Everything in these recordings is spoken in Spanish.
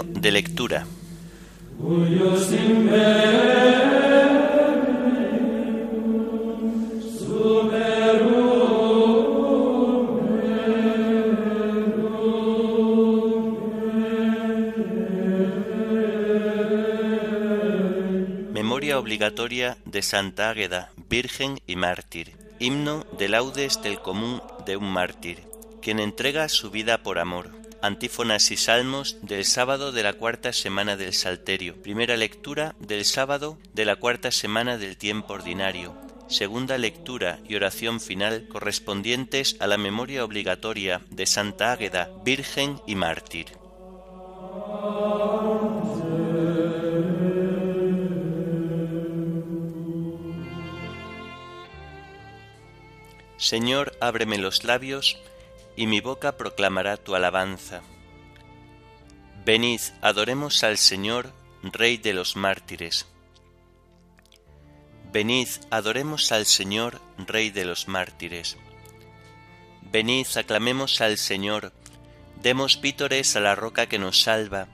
De lectura. Memoria obligatoria de Santa Águeda, Virgen y Mártir. Himno de laudes del común de un mártir, quien entrega su vida por amor. Antífonas y salmos del sábado de la cuarta semana del Salterio. Primera lectura del sábado de la cuarta semana del tiempo ordinario. Segunda lectura y oración final correspondientes a la memoria obligatoria de Santa Águeda, Virgen y Mártir. Señor, ábreme los labios, y mi boca proclamará tu alabanza. Venid, adoremos al Señor, Rey de los mártires. Venid, adoremos al Señor, Rey de los mártires. Venid, aclamemos al Señor, demos vítores a la roca que nos salva,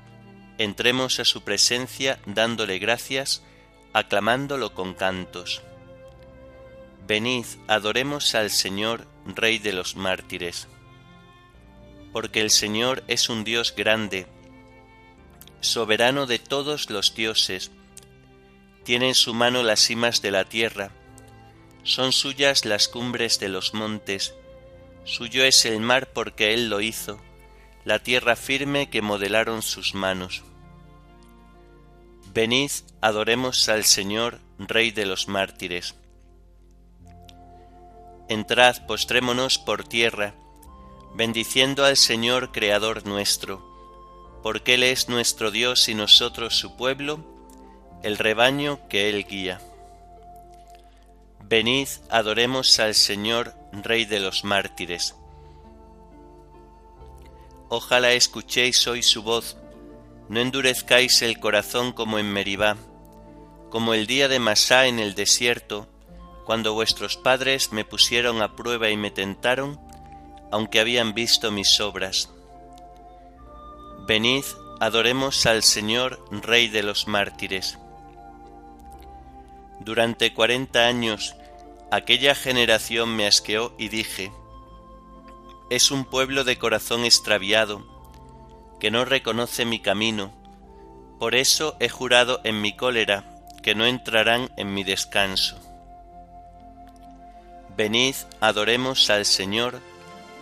entremos a su presencia dándole gracias, aclamándolo con cantos. Venid, adoremos al Señor, Rey de los mártires. Porque el Señor es un Dios grande, soberano de todos los dioses, tiene en su mano las cimas de la tierra, son suyas las cumbres de los montes, suyo es el mar porque Él lo hizo, la tierra firme que modelaron sus manos. Venid, adoremos al Señor, Rey de los mártires. Entrad, postrémonos por tierra, bendiciendo al Señor Creador nuestro, porque Él es nuestro Dios y nosotros su pueblo, el rebaño que Él guía. Venid, adoremos al Señor, Rey de los mártires. Ojalá escuchéis hoy su voz, no endurezcáis el corazón como en Meribá, como el día de Masá en el desierto, cuando vuestros padres me pusieron a prueba y me tentaron, aunque habían visto mis obras. Venid, adoremos al Señor, Rey de los mártires. Durante cuarenta años aquella generación me asqueó y dije, es un pueblo de corazón extraviado, que no reconoce mi camino, por eso he jurado en mi cólera que no entrarán en mi descanso. Venid, adoremos al Señor,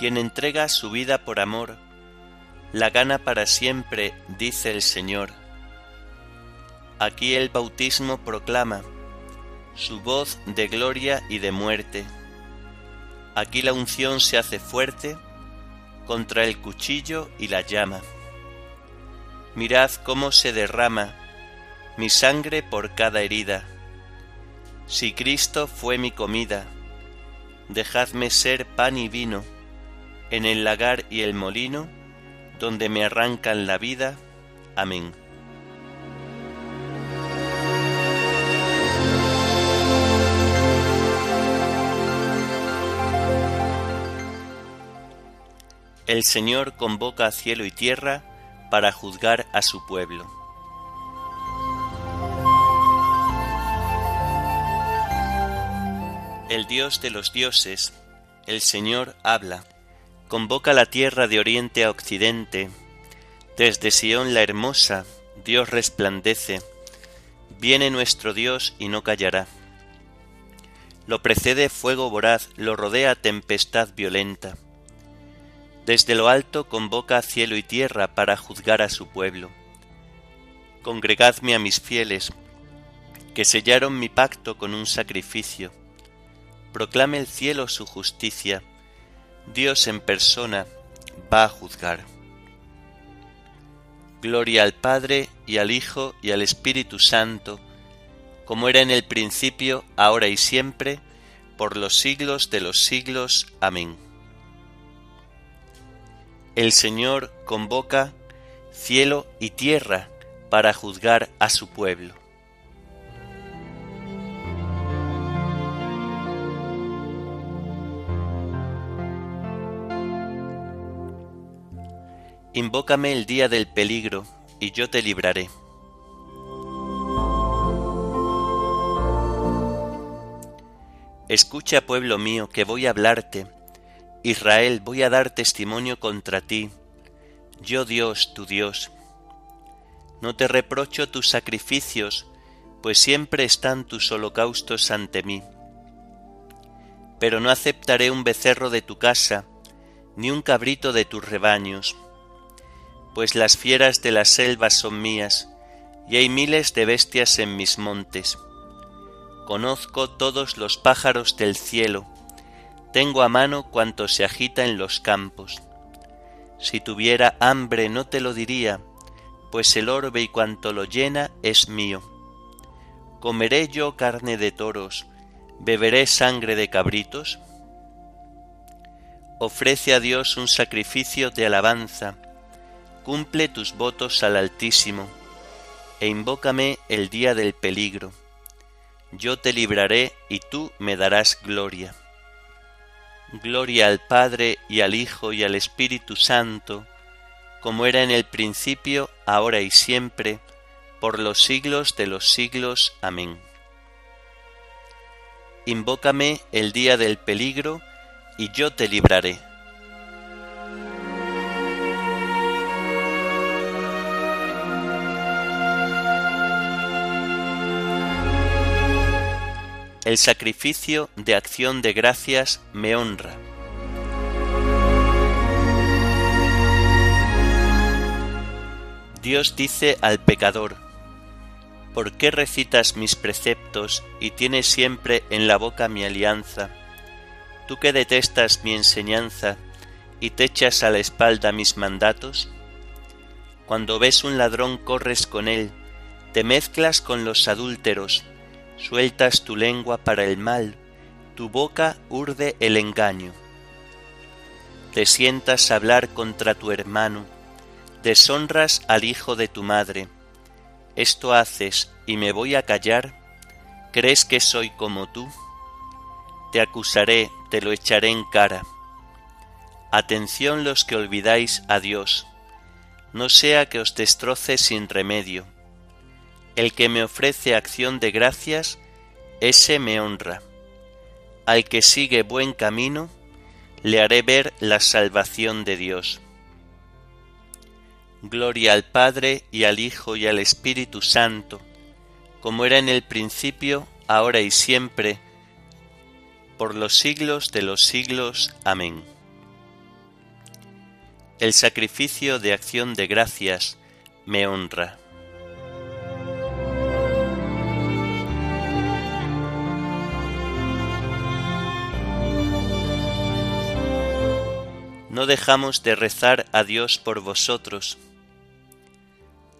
Quien entrega su vida por amor, la gana para siempre, dice el Señor. Aquí el bautismo proclama su voz de gloria y de muerte. Aquí la unción se hace fuerte contra el cuchillo y la llama. Mirad cómo se derrama mi sangre por cada herida. Si Cristo fue mi comida, dejadme ser pan y vino en el lagar y el molino, donde me arrancan la vida. Amén. El Señor convoca a cielo y tierra para juzgar a su pueblo. El Dios de los dioses, el Señor habla convoca la tierra de oriente a occidente, desde Sión la hermosa, Dios resplandece, viene nuestro Dios y no callará. Lo precede fuego voraz, lo rodea tempestad violenta. Desde lo alto convoca cielo y tierra para juzgar a su pueblo. Congregadme a mis fieles, que sellaron mi pacto con un sacrificio. Proclame el cielo su justicia, Dios en persona va a juzgar. Gloria al Padre y al Hijo y al Espíritu Santo, como era en el principio, ahora y siempre, por los siglos de los siglos. Amén. El Señor convoca cielo y tierra para juzgar a su pueblo. Invócame el día del peligro, y yo te libraré. Escucha, pueblo mío, que voy a hablarte. Israel, voy a dar testimonio contra ti. Yo Dios, tu Dios. No te reprocho tus sacrificios, pues siempre están tus holocaustos ante mí. Pero no aceptaré un becerro de tu casa, ni un cabrito de tus rebaños pues las fieras de las selvas son mías, y hay miles de bestias en mis montes. Conozco todos los pájaros del cielo, tengo a mano cuanto se agita en los campos. Si tuviera hambre no te lo diría, pues el orbe y cuanto lo llena es mío. ¿Comeré yo carne de toros? ¿Beberé sangre de cabritos? Ofrece a Dios un sacrificio de alabanza, cumple tus votos al Altísimo, e invócame el día del peligro. Yo te libraré y tú me darás gloria. Gloria al Padre y al Hijo y al Espíritu Santo, como era en el principio, ahora y siempre, por los siglos de los siglos. Amén. Invócame el día del peligro, y yo te libraré El sacrificio de acción de gracias me honra. Dios dice al pecador, ¿por qué recitas mis preceptos y tienes siempre en la boca mi alianza? Tú que detestas mi enseñanza y te echas a la espalda mis mandatos? Cuando ves un ladrón corres con él, te mezclas con los adúlteros, Sueltas tu lengua para el mal, tu boca urde el engaño. Te sientas a hablar contra tu hermano, deshonras al hijo de tu madre. Esto haces y me voy a callar. ¿Crees que soy como tú? Te acusaré, te lo echaré en cara. Atención los que olvidáis a Dios, no sea que os destroce sin remedio el que me ofrece acción de gracias, ese me honra. Al que sigue buen camino, le haré ver la salvación de Dios. Gloria al Padre y al Hijo y al Espíritu Santo, como era en el principio, ahora y siempre, por los siglos de los siglos. Amén. El sacrificio de acción de gracias me honra. No dejamos de rezar a Dios por vosotros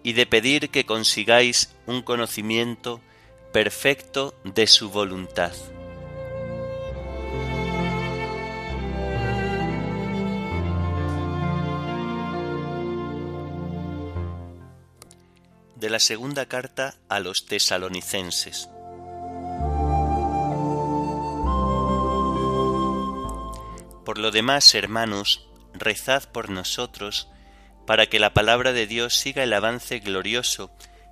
y de pedir que consigáis un conocimiento perfecto de su voluntad. De la segunda carta a los tesalonicenses. Por lo demás, hermanos, rezad por nosotros, para que la palabra de Dios siga el avance glorioso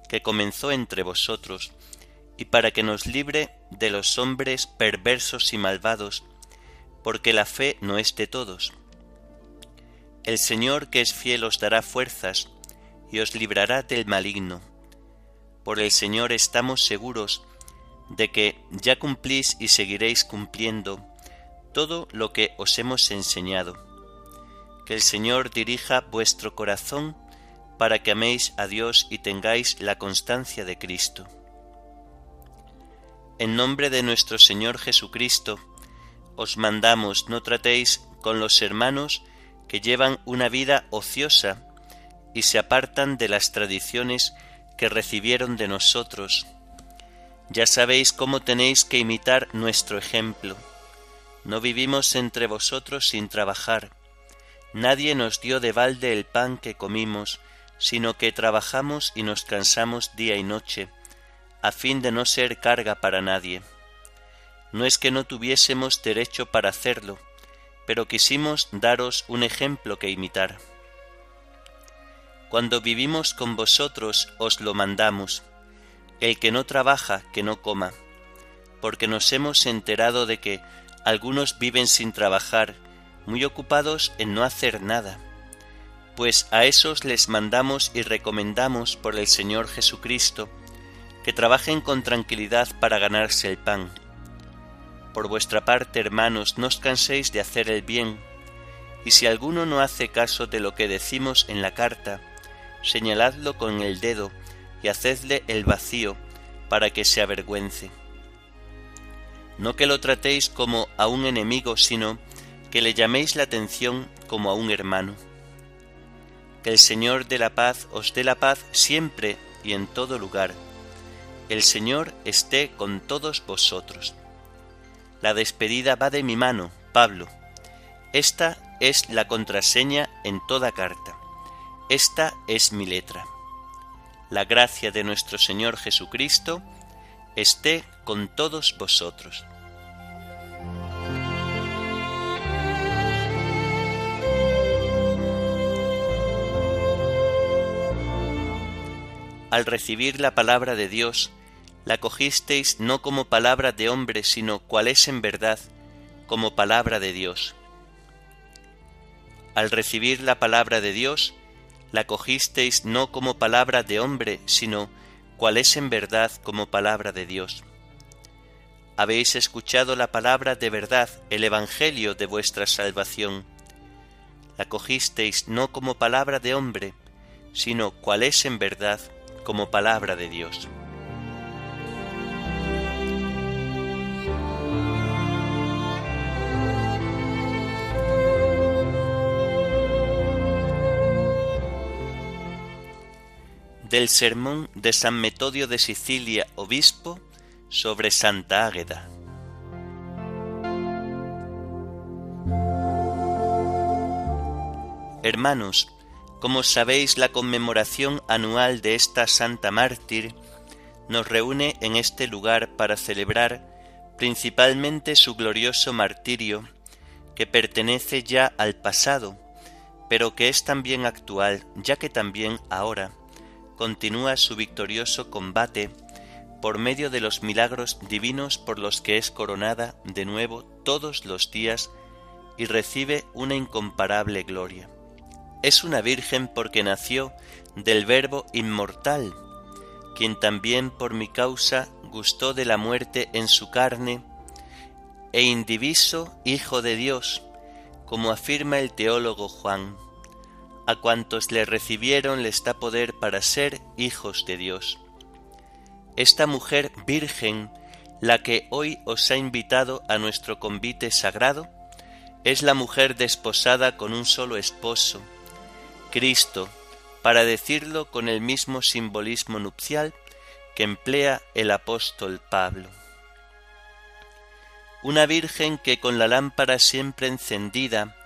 que comenzó entre vosotros, y para que nos libre de los hombres perversos y malvados, porque la fe no es de todos. El Señor que es fiel os dará fuerzas y os librará del maligno. Por el Señor estamos seguros de que ya cumplís y seguiréis cumpliendo todo lo que os hemos enseñado que el Señor dirija vuestro corazón para que améis a Dios y tengáis la constancia de Cristo. En nombre de nuestro Señor Jesucristo, os mandamos no tratéis con los hermanos que llevan una vida ociosa y se apartan de las tradiciones que recibieron de nosotros. Ya sabéis cómo tenéis que imitar nuestro ejemplo. No vivimos entre vosotros sin trabajar. Nadie nos dio de balde el pan que comimos, sino que trabajamos y nos cansamos día y noche, a fin de no ser carga para nadie. No es que no tuviésemos derecho para hacerlo, pero quisimos daros un ejemplo que imitar. Cuando vivimos con vosotros os lo mandamos, el que no trabaja, que no coma, porque nos hemos enterado de que algunos viven sin trabajar, muy ocupados en no hacer nada. Pues a esos les mandamos y recomendamos por el Señor Jesucristo que trabajen con tranquilidad para ganarse el pan. Por vuestra parte, hermanos, no os canséis de hacer el bien, y si alguno no hace caso de lo que decimos en la carta, señaladlo con el dedo y hacedle el vacío para que se avergüence. No que lo tratéis como a un enemigo, sino que le llaméis la atención como a un hermano. Que el Señor de la paz os dé la paz siempre y en todo lugar. El Señor esté con todos vosotros. La despedida va de mi mano, Pablo. Esta es la contraseña en toda carta. Esta es mi letra. La gracia de nuestro Señor Jesucristo esté con todos vosotros. Al recibir la palabra de Dios, la cogisteis no como palabra de hombre, sino cual es en verdad, como palabra de Dios. Al recibir la palabra de Dios, la cogisteis no como palabra de hombre, sino cual es en verdad como palabra de Dios. Habéis escuchado la palabra de verdad, el Evangelio de vuestra salvación. La cogisteis no como palabra de hombre, sino cual es en verdad como palabra de Dios. Del sermón de San Metodio de Sicilia, obispo, sobre Santa Águeda. Hermanos, como sabéis, la conmemoración anual de esta santa mártir nos reúne en este lugar para celebrar principalmente su glorioso martirio, que pertenece ya al pasado, pero que es también actual, ya que también ahora continúa su victorioso combate por medio de los milagros divinos por los que es coronada de nuevo todos los días y recibe una incomparable gloria. Es una virgen porque nació del Verbo inmortal, quien también por mi causa gustó de la muerte en su carne, e indiviso Hijo de Dios, como afirma el teólogo Juan a cuantos le recibieron les da poder para ser hijos de Dios. Esta mujer virgen, la que hoy os ha invitado a nuestro convite sagrado, es la mujer desposada con un solo esposo, Cristo, para decirlo con el mismo simbolismo nupcial que emplea el apóstol Pablo. Una virgen que con la lámpara siempre encendida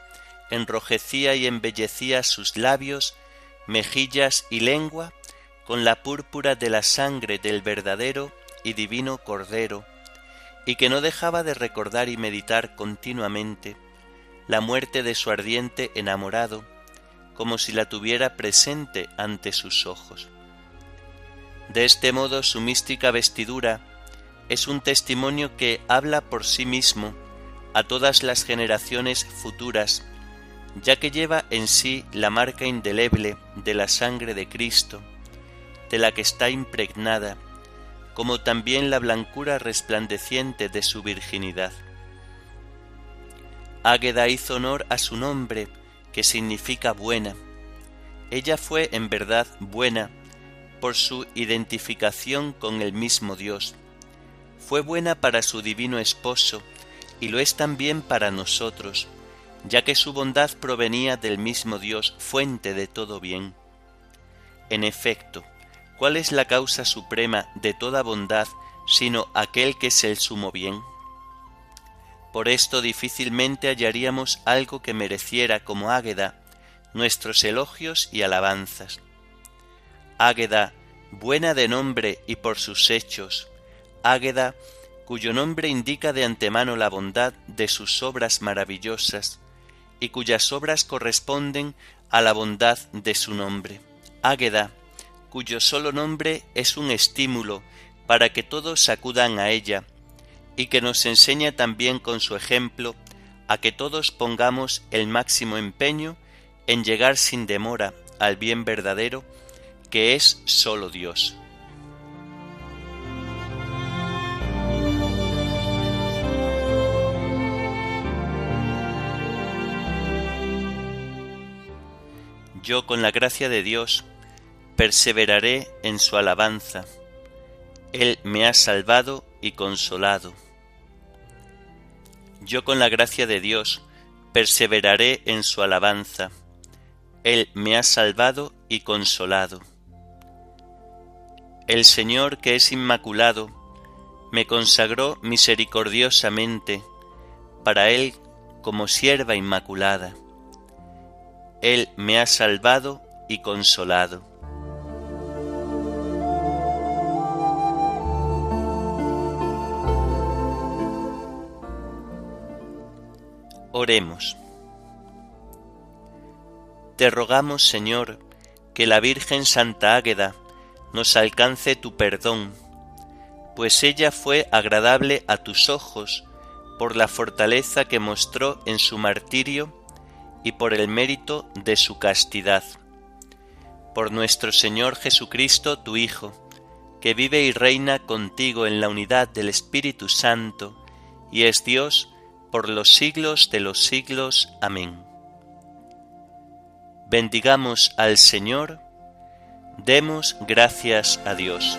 enrojecía y embellecía sus labios, mejillas y lengua con la púrpura de la sangre del verdadero y divino Cordero, y que no dejaba de recordar y meditar continuamente la muerte de su ardiente enamorado, como si la tuviera presente ante sus ojos. De este modo su mística vestidura es un testimonio que habla por sí mismo a todas las generaciones futuras ya que lleva en sí la marca indeleble de la sangre de Cristo, de la que está impregnada, como también la blancura resplandeciente de su virginidad. Águeda hizo honor a su nombre, que significa buena. Ella fue en verdad buena por su identificación con el mismo Dios. Fue buena para su divino esposo, y lo es también para nosotros, ya que su bondad provenía del mismo Dios, fuente de todo bien. En efecto, ¿cuál es la causa suprema de toda bondad sino aquel que es el sumo bien? Por esto difícilmente hallaríamos algo que mereciera como Águeda nuestros elogios y alabanzas. Águeda, buena de nombre y por sus hechos, Águeda, cuyo nombre indica de antemano la bondad de sus obras maravillosas, y cuyas obras corresponden a la bondad de su nombre. Águeda, cuyo solo nombre es un estímulo para que todos acudan a ella, y que nos enseña también con su ejemplo a que todos pongamos el máximo empeño en llegar sin demora al bien verdadero, que es sólo Dios. Yo con la gracia de Dios perseveraré en su alabanza. Él me ha salvado y consolado. Yo con la gracia de Dios perseveraré en su alabanza. Él me ha salvado y consolado. El Señor que es inmaculado me consagró misericordiosamente para Él como sierva inmaculada. Él me ha salvado y consolado. Oremos. Te rogamos, Señor, que la Virgen Santa Águeda nos alcance tu perdón, pues ella fue agradable a tus ojos por la fortaleza que mostró en su martirio y por el mérito de su castidad. Por nuestro Señor Jesucristo, tu Hijo, que vive y reina contigo en la unidad del Espíritu Santo, y es Dios por los siglos de los siglos. Amén. Bendigamos al Señor, demos gracias a Dios.